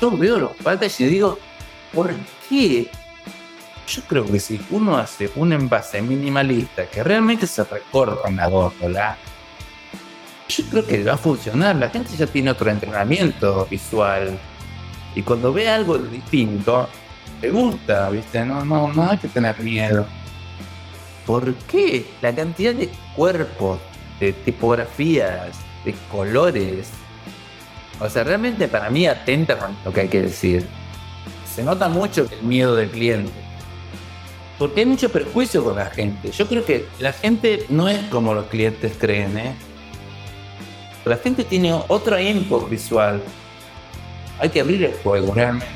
yo veo los packaging y digo, ¿por qué? Yo creo que si uno hace un envase minimalista que realmente se recorta en la góndola, yo creo que va a funcionar. La gente ya tiene otro entrenamiento visual. Y cuando ve algo distinto, te gusta, ¿viste? No, no, no hay que tener miedo. ¿Por qué? La cantidad de cuerpos, de tipografías, de colores. O sea, realmente para mí atenta con lo que hay que decir. Se nota mucho el miedo del cliente. Porque hay mucho perjuicio con la gente. Yo creo que la gente no es como los clientes creen, ¿eh? La gente tiene otro input visual. Hay que abrir el juego realmente.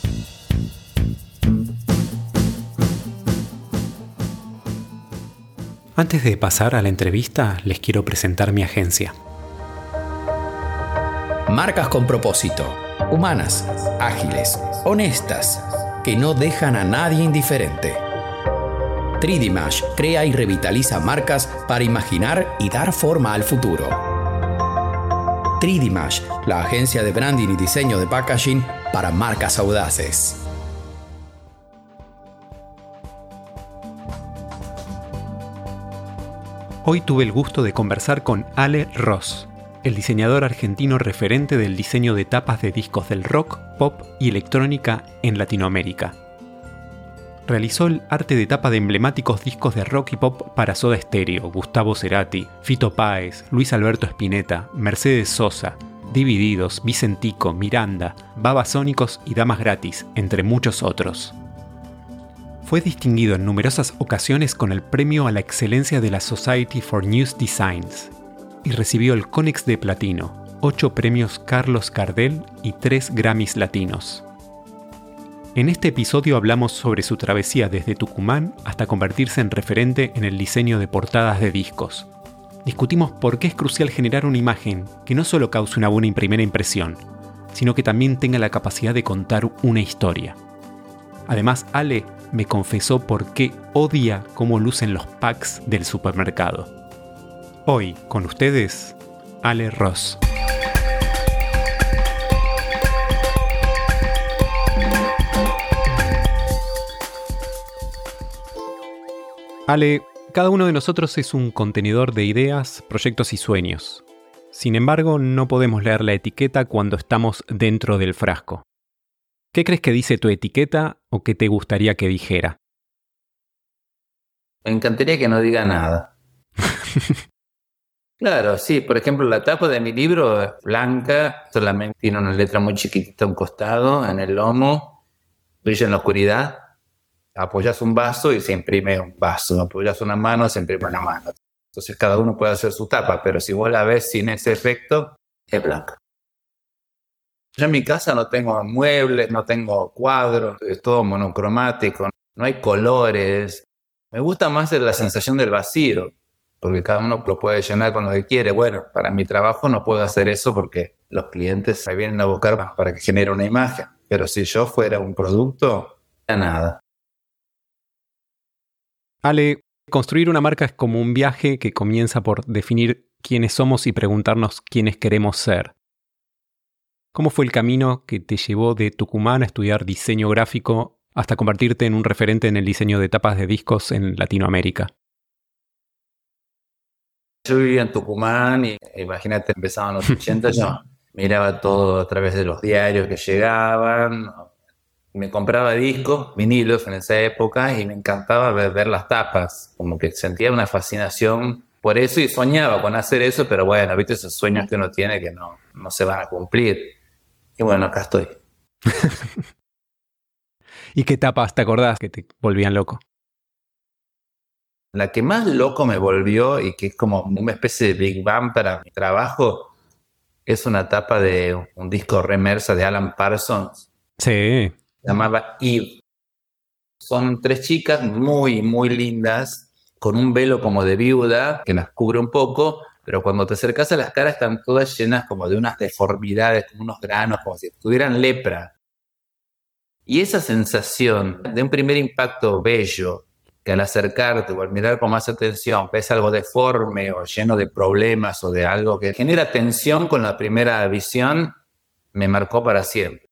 Antes de pasar a la entrevista, les quiero presentar mi agencia. Marcas con propósito, humanas, ágiles, honestas, que no dejan a nadie indiferente. 3D crea y revitaliza marcas para imaginar y dar forma al futuro. 3D la agencia de branding y diseño de packaging para marcas audaces. Hoy tuve el gusto de conversar con Ale Ross, el diseñador argentino referente del diseño de tapas de discos del rock, pop y electrónica en Latinoamérica realizó el arte de tapa de emblemáticos discos de rock y pop para Soda Stereo, Gustavo Cerati, Fito Páez, Luis Alberto Spinetta, Mercedes Sosa, Divididos, Vicentico, Miranda, Babasónicos y Damas Gratis, entre muchos otros. Fue distinguido en numerosas ocasiones con el premio a la excelencia de la Society for News Designs y recibió el Conex de Platino, 8 premios Carlos Cardel y 3 Grammys latinos. En este episodio hablamos sobre su travesía desde Tucumán hasta convertirse en referente en el diseño de portadas de discos. Discutimos por qué es crucial generar una imagen que no solo cause una buena primera impresión, sino que también tenga la capacidad de contar una historia. Además, Ale me confesó por qué odia cómo lucen los packs del supermercado. Hoy, con ustedes, Ale Ross. Ale, cada uno de nosotros es un contenedor de ideas, proyectos y sueños. Sin embargo, no podemos leer la etiqueta cuando estamos dentro del frasco. ¿Qué crees que dice tu etiqueta o qué te gustaría que dijera? Me encantaría que no diga nada. claro, sí, por ejemplo, la tapa de mi libro es blanca, solamente tiene una letra muy chiquitita a un costado, en el lomo, brilla en la oscuridad apoyas un vaso y se imprime un vaso, apoyas una mano, se imprime una mano. Entonces cada uno puede hacer su tapa, pero si vos la ves sin ese efecto, es blanca. Yo en mi casa no tengo muebles, no tengo cuadros, es todo monocromático, no hay colores. Me gusta más la sensación del vacío, porque cada uno lo puede llenar con lo que quiere. Bueno, para mi trabajo no puedo hacer eso porque los clientes me vienen a buscar para que genere una imagen. Pero si yo fuera un producto, nada. Ale, construir una marca es como un viaje que comienza por definir quiénes somos y preguntarnos quiénes queremos ser. ¿Cómo fue el camino que te llevó de Tucumán a estudiar diseño gráfico hasta convertirte en un referente en el diseño de tapas de discos en Latinoamérica? Yo vivía en Tucumán y imagínate, empezaban los 80, yo miraba todo a través de los diarios que llegaban, me compraba discos, vinilos en esa época y me encantaba ver, las tapas, como que sentía una fascinación por eso y soñaba con hacer eso, pero bueno, viste esos sueños que uno tiene que no, no se van a cumplir. Y bueno, acá estoy. ¿Y qué tapas te acordás que te volvían loco? La que más loco me volvió y que es como una especie de Big Bang para mi trabajo es una tapa de un disco remersa de Alan Parsons Sí. Se llamaba Eve. Son tres chicas muy, muy lindas, con un velo como de viuda que las cubre un poco, pero cuando te acercas a las caras están todas llenas como de unas deformidades, como unos granos, como si tuvieran lepra. Y esa sensación de un primer impacto bello, que al acercarte o al mirar con más atención ves algo deforme o lleno de problemas o de algo que genera tensión con la primera visión, me marcó para siempre.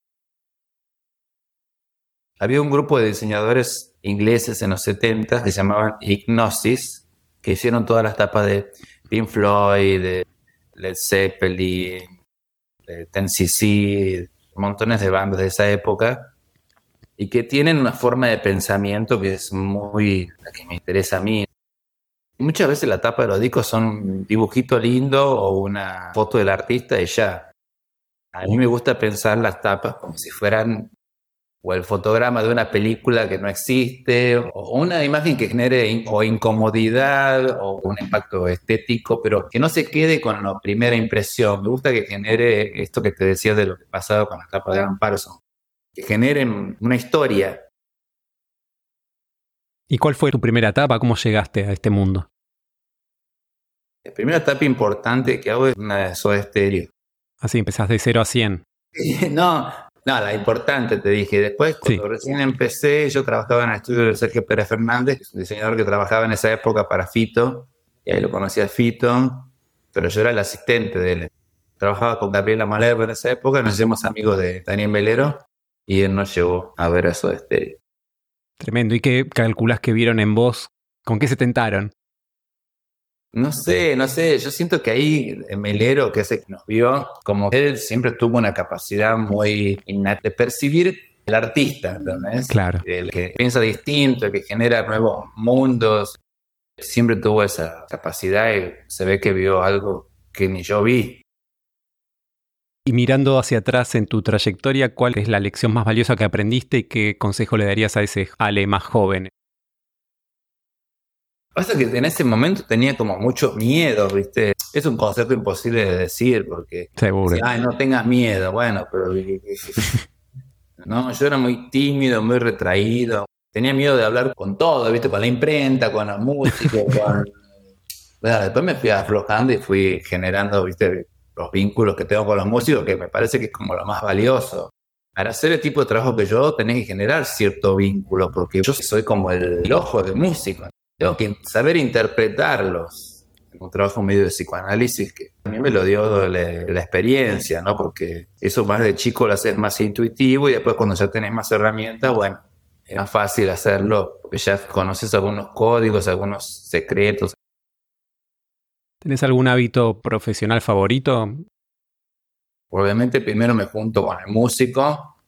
Había un grupo de diseñadores ingleses en los 70 que se llamaban Hypnosis, que hicieron todas las tapas de Pink Floyd, Led Zeppelin, Tennessee, montones de bandas de esa época, y que tienen una forma de pensamiento que es muy la que me interesa a mí. Muchas veces la tapa de los discos son un dibujito lindo o una foto del artista y ya. A mí me gusta pensar las tapas como si fueran o el fotograma de una película que no existe, o una imagen que genere o incomodidad o un impacto estético, pero que no se quede con la primera impresión. Me gusta que genere esto que te decía de lo que pasado con las tapas de Alan Parsons, que generen una historia. ¿Y cuál fue tu primera etapa? ¿Cómo llegaste a este mundo? La primera etapa importante que hago es una de Soda Stereo. Así empezás de 0 a 100. no, no, la importante te dije. Después, cuando recién empecé, yo trabajaba en el estudio de Sergio Pérez Fernández, un diseñador que trabajaba en esa época para Fito, y ahí lo conocía Fito, pero yo era el asistente de él. Trabajaba con Gabriela Malerba en esa época, nos hicimos amigos de Daniel Velero, y él nos llevó a ver eso de estéreo. Tremendo. ¿Y qué calculas que vieron en vos? ¿Con qué se tentaron? No sé, no sé, yo siento que ahí Melero, que ese que nos vio, como él siempre tuvo una capacidad muy innata de percibir el artista, ¿entendés? Claro. El que piensa distinto, el que genera nuevos mundos, siempre tuvo esa capacidad y se ve que vio algo que ni yo vi. Y mirando hacia atrás en tu trayectoria, ¿cuál es la lección más valiosa que aprendiste y qué consejo le darías a ese Ale más joven? Pasa que en ese momento tenía como mucho miedo, ¿viste? Es un concepto imposible de decir porque... Seguro. Ay, no tengas miedo. Bueno, pero... no, yo era muy tímido, muy retraído. Tenía miedo de hablar con todo, ¿viste? Con la imprenta, con la música, con... Bueno, después me fui aflojando y fui generando, ¿viste? Los vínculos que tengo con los músicos, que me parece que es como lo más valioso. Para hacer el tipo de trabajo que yo, tenés que generar cierto vínculo, porque yo soy como el ojo del músico. Tengo que saber interpretarlos. Un trabajo medio de psicoanálisis que a mí me lo dio la, experiencia, ¿no? Porque eso más de chico lo haces más intuitivo y después cuando ya tenés más herramientas, bueno, es más fácil hacerlo porque ya conoces algunos códigos, algunos secretos. ¿Tenés algún hábito profesional favorito? Obviamente primero me junto con el músico,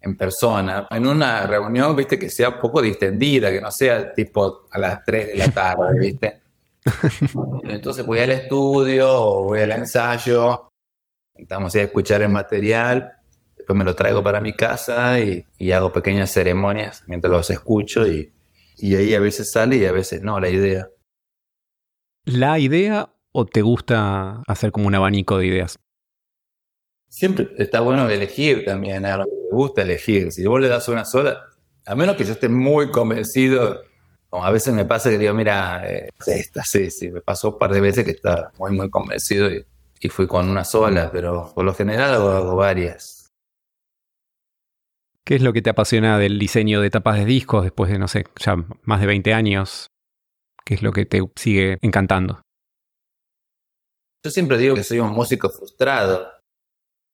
en persona, en una reunión, viste, que sea un poco distendida, que no sea tipo a las 3 de la tarde, viste. Entonces voy al estudio o voy al ensayo, estamos a escuchar el material, después me lo traigo para mi casa y, hago pequeñas ceremonias mientras los escucho y, y ahí a veces sale y a veces no la idea. ¿La idea o te gusta hacer como un abanico de ideas? Siempre está bueno elegir también, me gusta elegir. Si vos le das una sola, a menos que yo esté muy convencido, como a veces me pasa que digo, mira, eh, esta, sí, sí, me pasó un par de veces que estaba muy, muy convencido y, fui con una sola, pero por lo general hago, varias. ¿Qué es lo que te apasiona del diseño de tapas de discos después de, no sé, ya más de 20 años? ¿Qué es lo que te sigue encantando? Yo siempre digo que soy un músico frustrado.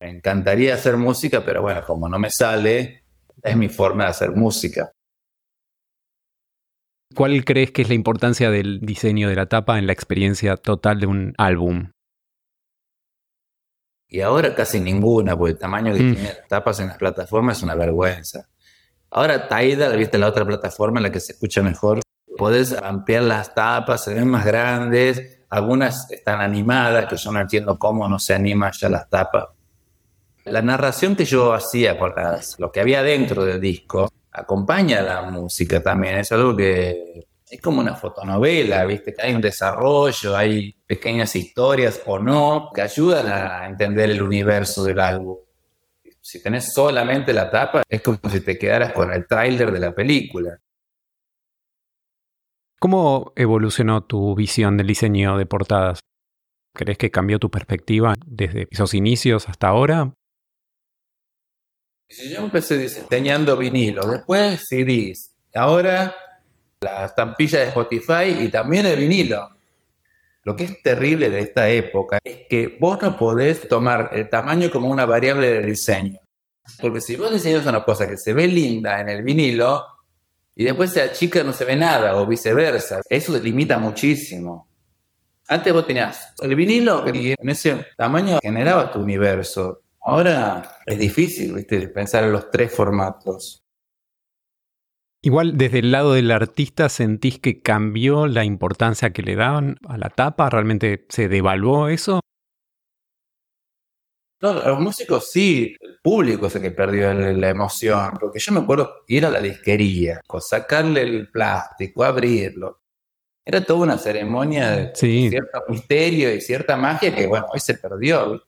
Me encantaría hacer música, pero bueno, como no me sale, es mi forma de hacer música. ¿Cuál crees que es la importancia del diseño de la tapa en la experiencia total de un álbum? Y ahora casi ninguna, porque el tamaño que mm. tiene las tapas en las plataformas es una vergüenza. Ahora Tidal, viste la otra plataforma en la que se escucha mejor, podés ampliar las tapas, se ven más grandes, algunas están animadas, que yo no entiendo cómo no se animan ya las tapas. La narración que yo hacía por lo que había dentro del disco acompaña a la música también. Es algo que es como una fotonovela, ¿viste? Que hay un desarrollo, hay pequeñas historias o no que ayudan a entender el universo del álbum. Si tenés solamente la tapa, es como si te quedaras con el tráiler de la película. ¿Cómo evolucionó tu visión del diseño de portadas? ¿Crees que cambió tu perspectiva desde esos inicios hasta ahora? Yo empecé diseñando vinilo, después CDs, ahora la estampilla de Spotify y también el vinilo. Lo que es terrible de esta época es que vos no podés tomar el tamaño como una variable de diseño. Porque si vos diseñas una cosa que se ve linda en el vinilo y después se chica no se ve nada o viceversa, eso limita muchísimo. Antes vos tenías el vinilo y en ese tamaño generaba tu universo. Ahora es difícil, ¿viste? Pensar en los tres formatos. Igual desde el lado del artista sentís que cambió la importancia que le daban a la tapa, realmente se devaluó eso. No, los músicos sí, el público es el que perdió la emoción, porque yo me acuerdo ir a la disquería, sacarle el plástico, abrirlo. Era toda una ceremonia de cierto misterio y cierta magia que, bueno, hoy se perdió.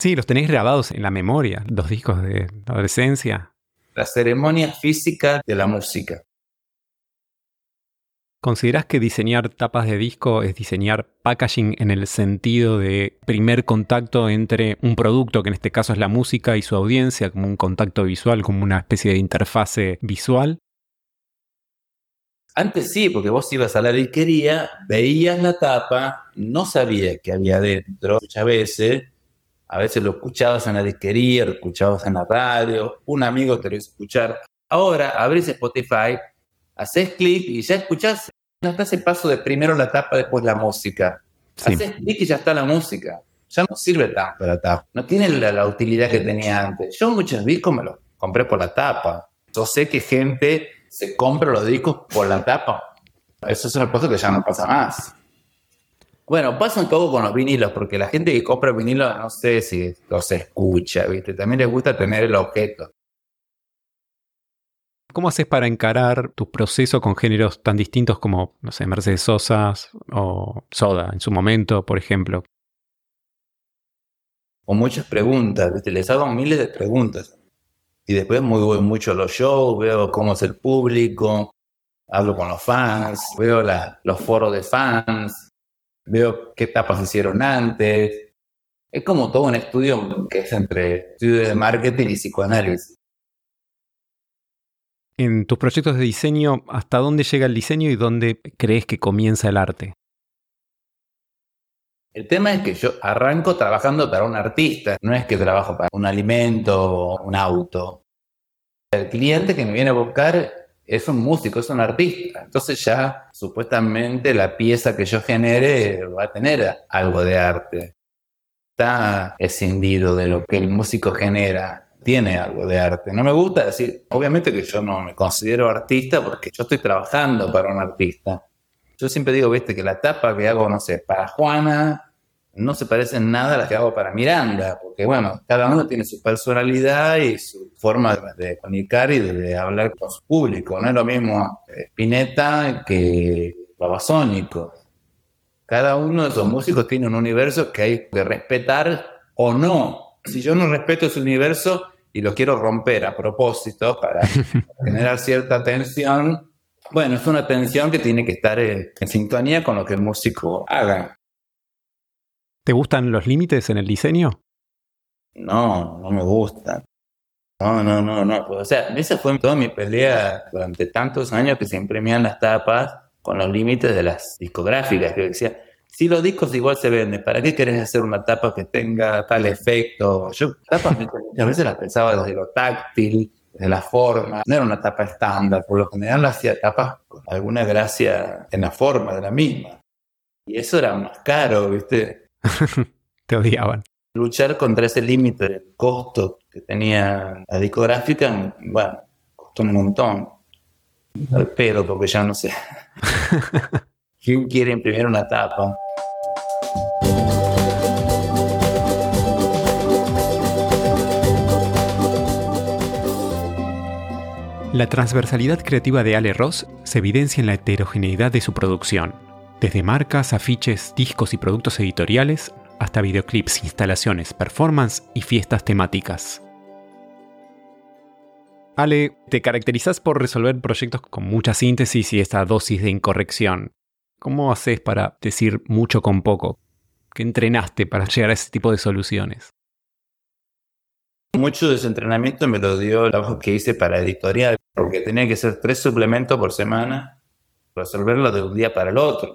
Sí, los tenéis grabados en la memoria, los discos de adolescencia. La ceremonia física de la música. ¿Considerás que diseñar tapas de disco es diseñar packaging en el sentido de primer contacto entre un producto, que en este caso es la música, y su audiencia, como un contacto visual, como una especie de interfase visual? Antes sí, porque vos ibas a la disquería, veías la tapa, no sabías qué había dentro muchas veces, a veces lo escuchabas en la disquería, lo escuchabas en la radio, un amigo te lo hizo escuchar. Ahora abrís Spotify, haces clic y ya escuchás, no está ese paso de primero la tapa, después la música. Haces clic y ya está la música. Ya no sirve tanto la tapa. No tiene la, utilidad que tenía antes. Yo muchos discos me los compré por la tapa. Yo sé que gente se compra los discos por la tapa. Eso es una cosa que ya no pasa más. Bueno, pasa un poco con los vinilos, porque la gente que compra vinilos no sé si los escucha, ¿viste? También les gusta tener el objeto. ¿Cómo haces para encarar tu proceso con géneros tan distintos como, no sé, Mercedes Sosa o Soda en su momento, por ejemplo? Con muchas preguntas, ¿viste? Les hago miles de preguntas. Y después muy, voy mucho a los shows, veo cómo es el público, hablo con los fans, veo los foros de fans, veo qué etapas hicieron antes. Es como todo un estudio que es entre estudio de marketing y psicoanálisis. En tus proyectos de diseño, ¿hasta dónde llega el diseño y dónde crees que comienza el arte? El tema es que yo arranco trabajando para un artista, no es que trabajo para un alimento o un auto. El cliente que me viene a buscar es un músico, es un artista. Entonces ya supuestamente la pieza que yo genere va a tener algo de arte. Está escindido de lo que el músico genera. Tiene algo de arte. No me gusta decir, obviamente que yo no me considero artista porque yo estoy trabajando para un artista. Yo siempre digo, viste, que la tapa que hago, no sé, para Juana no se parecen nada a las que hago para Miranda, porque bueno, cada uno tiene su personalidad y su forma de, comunicar y de, hablar con su público. No es lo mismo Spinetta que Babasónico. Cada uno de esos músicos tiene un universo que hay que respetar o no. Si yo no respeto ese universo y lo quiero romper a propósito para generar cierta tensión, bueno, es una tensión que tiene que estar en sintonía con lo que el músico haga. ¿Te gustan los límites en el diseño? No, no me gustan. No, no, no, no. O sea, esa fue toda mi pelea durante tantos años que se imprimían las tapas con los límites de las discográficas. Que decía, si los discos igual se venden, ¿para qué querés hacer una tapa que tenga tal efecto? Yo tapas muchas veces las pensaba desde lo táctil, de la forma. No era una tapa estándar, por lo general hacía tapas con alguna gracia en la forma de la misma. Y eso era más caro, ¿viste? Te odiaban. Luchar contra ese límite del costo que tenía la discográfica, bueno, costó un montón. Pero porque ya no sé. ¿Quién quiere imprimir una tapa? La transversalidad creativa de Ale Ross se evidencia en la heterogeneidad de su producción desde marcas, afiches, discos y productos editoriales, hasta videoclips, instalaciones, performance y fiestas temáticas. Ale, te caracterizas por resolver proyectos con mucha síntesis y esta dosis de incorrección. ¿Cómo haces para decir mucho con poco? ¿Qué entrenaste para llegar a ese tipo de soluciones? Mucho de ese entrenamiento me lo dio el trabajo que hice para editorial, porque tenía que hacer tres suplementos por semana, resolverlo de un día para el otro.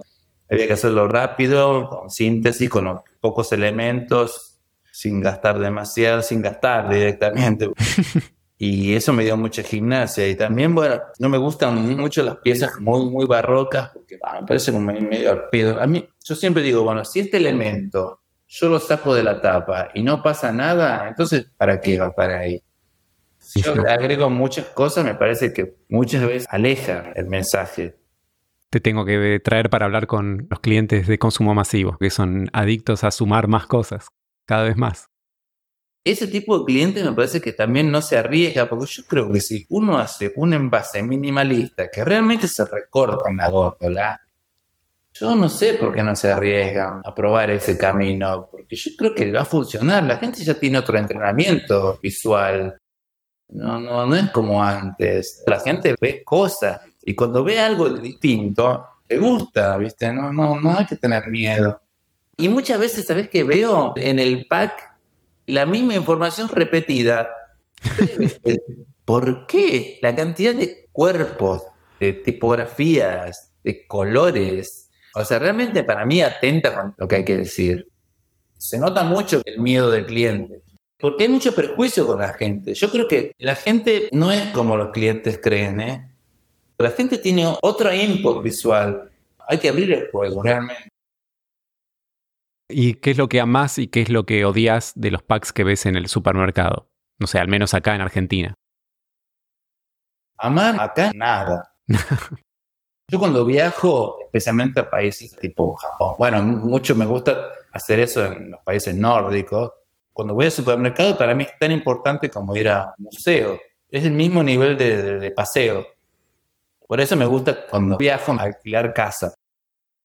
Había que hacerlo rápido, con síntesis, con pocos elementos, sin gastar demasiado, sin gastar directamente. Y eso me dio mucha gimnasia. Y también, bueno, no me gustan mucho las piezas muy, muy barrocas, porque me parece como medio al A mí, yo siempre digo, bueno, si este elemento yo lo saco de la tapa y no pasa nada, entonces, ¿para qué va para ahí? Si yo agrego muchas cosas, me parece que muchas veces aleja el mensaje. Te tengo que traer para hablar con los clientes de consumo masivo, que son adictos a sumar más cosas, cada vez más ese tipo de cliente me parece que también no se arriesga, porque yo creo que si uno hace un envase minimalista que realmente se recorta en la góndola, yo no sé por qué no se arriesgan a probar ese camino, porque yo creo que va a funcionar. La gente ya tiene otro entrenamiento visual. No, no, no es como antes. La gente ve cosas y cuando ve algo distinto, le gusta, ¿viste? No, no, no hay que tener miedo. Y muchas veces, ¿sabes qué veo? En el pack la misma información repetida. ¿Por qué? La cantidad de cuerpos, de tipografías, de colores. O sea, realmente para mí atenta con lo que hay que decir. Se nota mucho el miedo del cliente. Porque hay mucho perjuicio con la gente. Yo creo que la gente no es como los clientes creen, ¿eh? La gente tiene otro input visual. Hay que abrir el juego realmente. ¿Y qué es lo que amas y qué es lo que odias de los packs que ves en el supermercado? No sé, al menos acá en Argentina. Amar acá nada. Yo cuando viajo, especialmente a países tipo Japón, bueno, mucho me gusta hacer eso en los países nórdicos. Cuando voy al supermercado, para mí es tan importante como ir a un museo. Es el mismo nivel de paseo. Por eso me gusta cuando viajo a alquilar casa.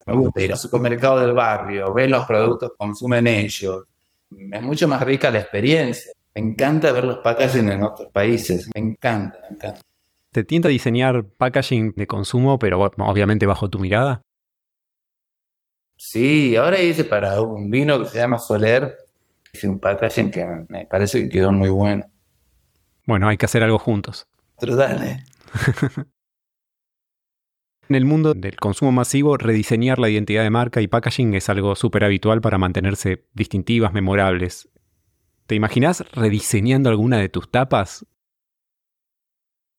Me gusta ir al supermercado del barrio, ver los productos que consumen ellos. Es mucho más rica la experiencia. Me encanta ver los packaging en otros países. Me encanta, me encanta. ¿Te tienta diseñar packaging de consumo, pero obviamente bajo tu mirada? Sí, ahora hice para un vino que se llama Soler. Hice un packaging que me parece que quedó muy bueno. Bueno, hay que hacer algo juntos. Pero dale. En el mundo del consumo masivo, rediseñar la identidad de marca y packaging es algo súper habitual para mantenerse distintivas, memorables. ¿Te imaginas rediseñando alguna de tus tapas?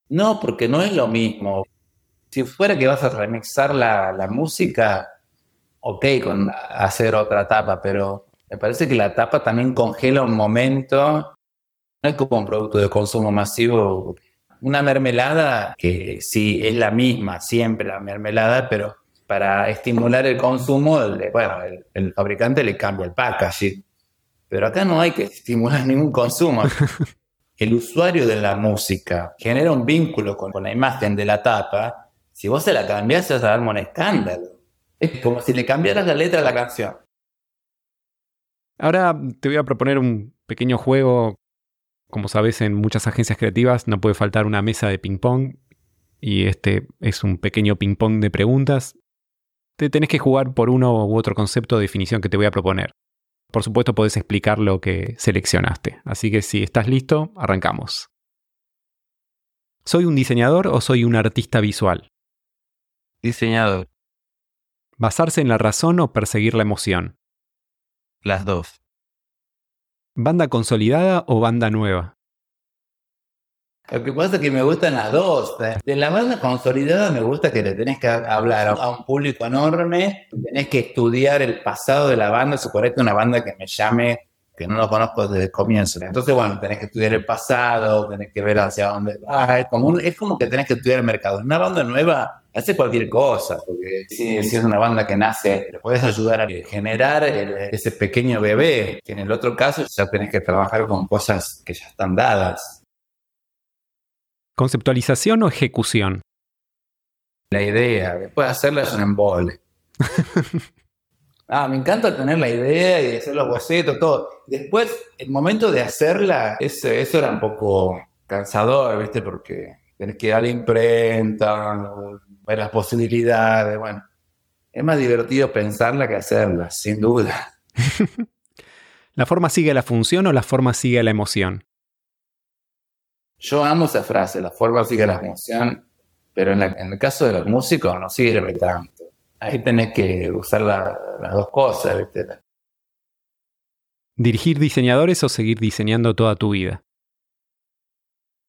No, porque no es lo mismo. Si fuera que vas a remixar la, la música, ok con hacer otra tapa, pero me parece que la tapa también congela un momento. No es como un producto de consumo masivo una mermelada que sí es la misma, siempre la mermelada, pero para estimular el consumo, bueno, el, fabricante le cambia el packaging. Pero acá no hay que estimular ningún consumo. El usuario de la música genera un vínculo con, la imagen de la tapa. Si vos se la cambiás, vas a dar un escándalo. Es como si le cambiaras la letra a la canción. Ahora te voy a proponer un pequeño juego como sabes, en muchas agencias creativas no puede faltar una mesa de ping-pong y este es un pequeño ping-pong de preguntas. Te tenés que jugar por uno u otro concepto de definición que te voy a proponer. Por supuesto, podés explicar lo que seleccionaste. Así que si estás listo, arrancamos. ¿Soy un diseñador o soy un artista visual? Diseñador. ¿Basarse en la razón o perseguir la emoción? Las dos. ¿Banda consolidada o banda nueva? Lo que pasa es que me gustan las dos. De la banda consolidada me gusta que le tenés que hablar a un público enorme, tenés que estudiar el pasado de la banda, suponete una banda que me llame, que no lo conozco desde el comienzo. Entonces, bueno, tenés que estudiar el pasado, tenés que ver hacia dónde va. Es como, es como que tenés que estudiar el mercado. Una banda nueva hace cualquier cosa, porque si, es una banda que nace, le puedes ayudar a generar ese pequeño bebé, que en el otro caso ya tenés que trabajar con cosas que ya están dadas. ¿Conceptualización o ejecución? La idea, después hacerla es un embole. ah, me encanta tener la idea y hacer los bocetos, todo. Después, el momento de hacerla, eso, eso era un poco cansador, ¿viste? Porque tenés que ir a la imprenta, ver las posibilidades, bueno. Es más divertido pensarla que hacerla, sin duda. ¿La forma sigue la función o la forma sigue la emoción? Yo amo esa frase, la forma sigue la función, pero en, el caso de los músicos no sirve tanto. Ahí tenés que usar las dos cosas, ¿viste? ¿Dirigir diseñadores o seguir diseñando toda tu vida?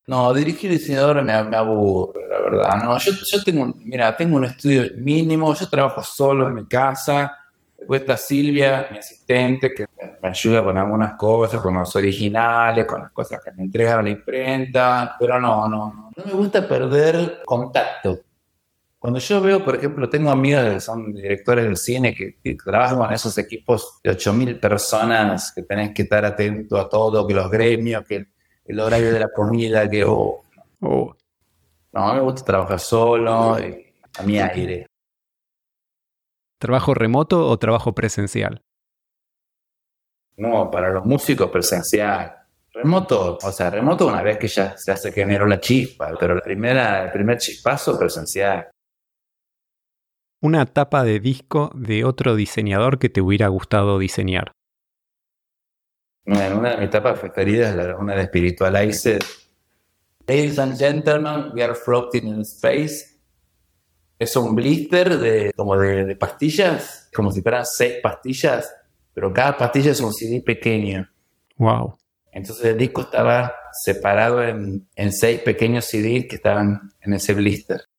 No, dirigir diseñadores me, aburre, la verdad. No, yo, tengo, mira, tengo un estudio mínimo, yo trabajo solo en mi casa. Después está Silvia, mi asistente, que me ayuda con algunas cosas, con los originales, con las cosas que me entregan a la imprenta. Pero no, no, no. No me gusta perder contacto. Cuando yo veo, por ejemplo, tengo amigas que son directores del cine que, trabajan con esos equipos de 8.000 personas, que tenés que estar atento a todo, que los gremios, que el horario de la comida, que... Oh, oh. No, me gusta trabajar solo, a mi aire. ¿Trabajo remoto o trabajo presencial? No, para los músicos presencial. Remoto, o sea, remoto una vez que ya se hace que generó la chispa, pero la primera, el primer chispazo presencial una tapa de disco de otro diseñador que te hubiera gustado diseñar. Bueno, una de mis tapas preferidas es una de Spiritualizer. Ladies and gentlemen, we are floating in space. Es un blister de como de, pastillas, como si fueran seis pastillas, pero cada pastilla es un CD pequeño. Wow. Entonces el disco estaba separado en, en seis pequeños CDs que estaban en ese blister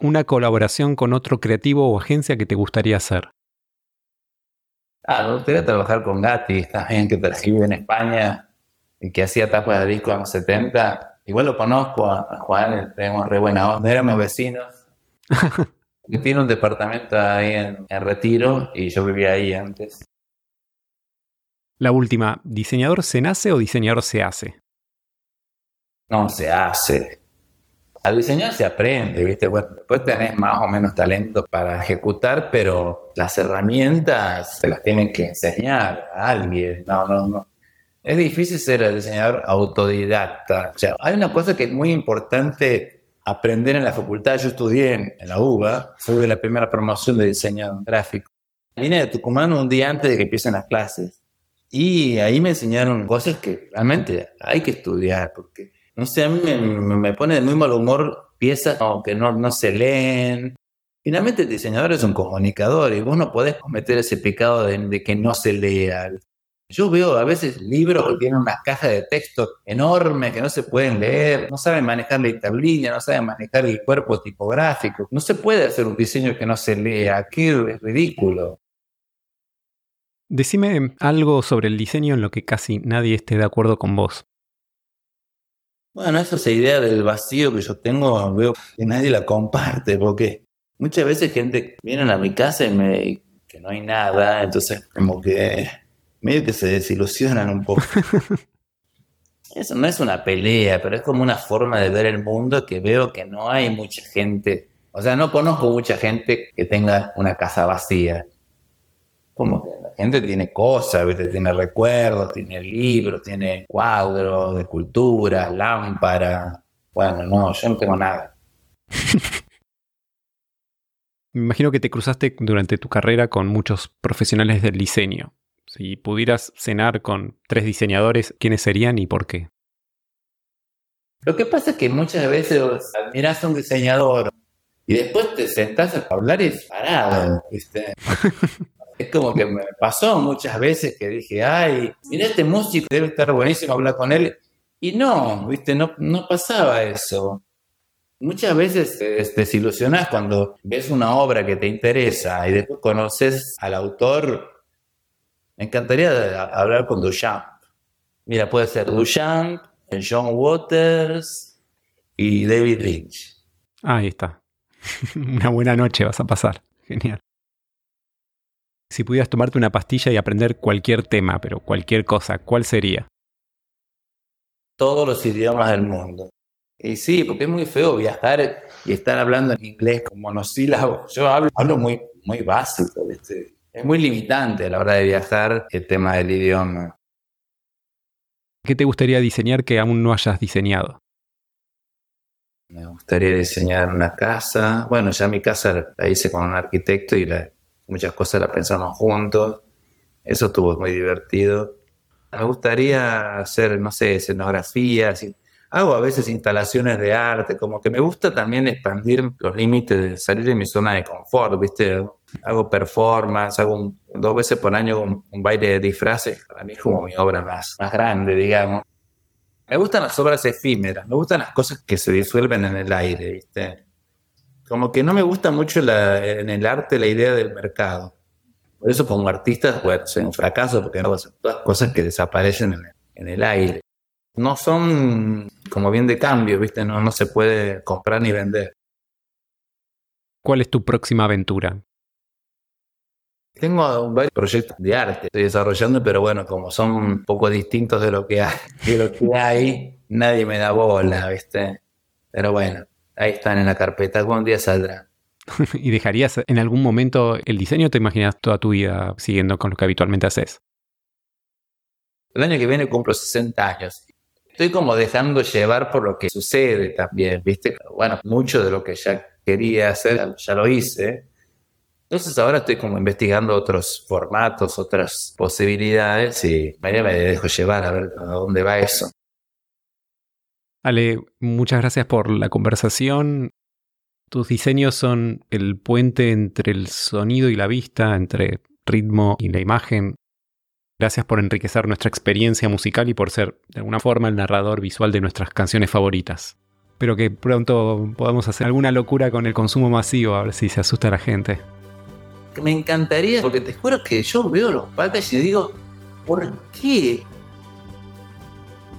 una colaboración con otro creativo o agencia que te gustaría hacer? Ah, me gustaría trabajar con Gatti, también que vive en España y que hacía tapas de disco en los 70. Igual lo conozco a, Juan, tenemos re buena onda, éramos vecinos. tiene un departamento ahí en, en Retiro y yo vivía ahí antes. La última, ¿diseñador se nace o diseñador se hace? No, se hace al diseñar se aprende, ¿viste? Después tenés más o menos talento para ejecutar, pero las herramientas se las tienen que enseñar a alguien. No, no, no. Es difícil ser el diseñador autodidacta. O sea, hay una cosa que es muy importante aprender en la facultad. Yo estudié en, la UBA, fui de la primera promoción de diseño gráfico. Vine de Tucumán un día antes de que empiecen las clases. Y ahí me enseñaron cosas que realmente hay que estudiar, porque no sé, a mí me, pone de muy mal humor piezas que no, no se leen. Finalmente el diseñador es un comunicador y vos no podés cometer ese pecado de, que no se lea. Yo veo a veces libros que tienen unas cajas de texto enormes que no se pueden leer, no saben manejar la tablilla, no saben manejar el cuerpo tipográfico. No se puede hacer un diseño que no se lea, qué ridículo. Decime algo sobre el diseño en lo que casi nadie esté de acuerdo con vos. Bueno, esa idea del vacío que yo tengo, veo que nadie la comparte, porque muchas veces gente viene a mi casa y me que no hay nada, entonces como que medio que se desilusionan un poco. Eso no es una pelea, pero es como una forma de ver el mundo que veo que no hay mucha gente, o sea, no conozco mucha gente que tenga una casa vacía. Como gente tiene cosas, tiene recuerdos, tiene libros, tiene cuadros de cultura, lámparas. Bueno, no, yo no tengo nada. Me imagino que te cruzaste durante tu carrera con muchos profesionales del diseño. Si pudieras cenar con tres diseñadores, ¿quiénes serían y por qué? Lo que pasa es que muchas veces admiras a un diseñador y después te sentás a hablar y parado, ¿viste? Es como que me pasó muchas veces que dije, ay, mira este músico, debe estar buenísimo hablar con él. Y no, viste, no, no pasaba eso. Muchas veces te desilusionas cuando ves una obra que te interesa y después conoces al autor. Me encantaría hablar con Duchamp. Mira, puede ser Duchamp, John Waters y David Lynch. Ahí está. Una buena noche vas a pasar. Genial si pudieras tomarte una pastilla y aprender cualquier tema, pero cualquier cosa, ¿cuál sería? Todos los idiomas del mundo. Y sí, porque es muy feo viajar y estar hablando en inglés con monosílabos. Yo hablo, hablo muy, muy básico, Es muy limitante a la hora de viajar el tema del idioma. ¿Qué te gustaría diseñar que aún no hayas diseñado? Me gustaría diseñar una casa. Bueno, ya mi casa la hice con un arquitecto y muchas cosas las pensamos juntos. Eso estuvo muy divertido. Me gustaría hacer, no sé, escenografías. Hago a veces instalaciones de arte, como que me gusta también expandir los límites de salir de mi zona de confort, ¿viste? Hago performance, hago dos veces por año un, baile de disfraces, para mí es como mi obra más, más grande, digamos. Me gustan las obras efímeras, me gustan las cosas que se disuelven en el aire, ¿viste? Como que no me gusta mucho en el arte la idea del mercado. Por eso como artista, bueno, soy un fracaso porque hago todas cosas que desaparecen en el, aire. No son como bien de cambio, ¿viste? No, no se puede comprar ni vender. ¿Cuál es tu próxima aventura? Tengo varios proyectos de arte estoy desarrollando, pero bueno, como son un poco distintos de lo que hay, de lo que hay nadie me da bola, ¿viste? Pero bueno, ahí están en la carpeta, algún día saldrán. ¿Y dejarías en algún momento el diseño o te imaginas toda tu vida siguiendo con lo que habitualmente haces? El año que viene cumplo 60 años. Estoy como dejando llevar por lo que sucede también, ¿viste? Bueno, mucho de lo que ya quería hacer ya lo hice. Entonces ahora estoy como investigando otros formatos, otras posibilidades y mañana me dejo llevar a ver a dónde va eso. Ale, muchas gracias por la conversación. Tus diseños son el puente entre el sonido y la vista, entre ritmo y la imagen. Gracias por enriquecer nuestra experiencia musical y por ser, de alguna forma, el narrador visual de nuestras canciones favoritas. Espero que pronto podamos hacer alguna locura con el consumo masivo, a ver si se asusta la gente. Me encantaría, porque te juro que yo veo los packaging y digo, ¿por qué?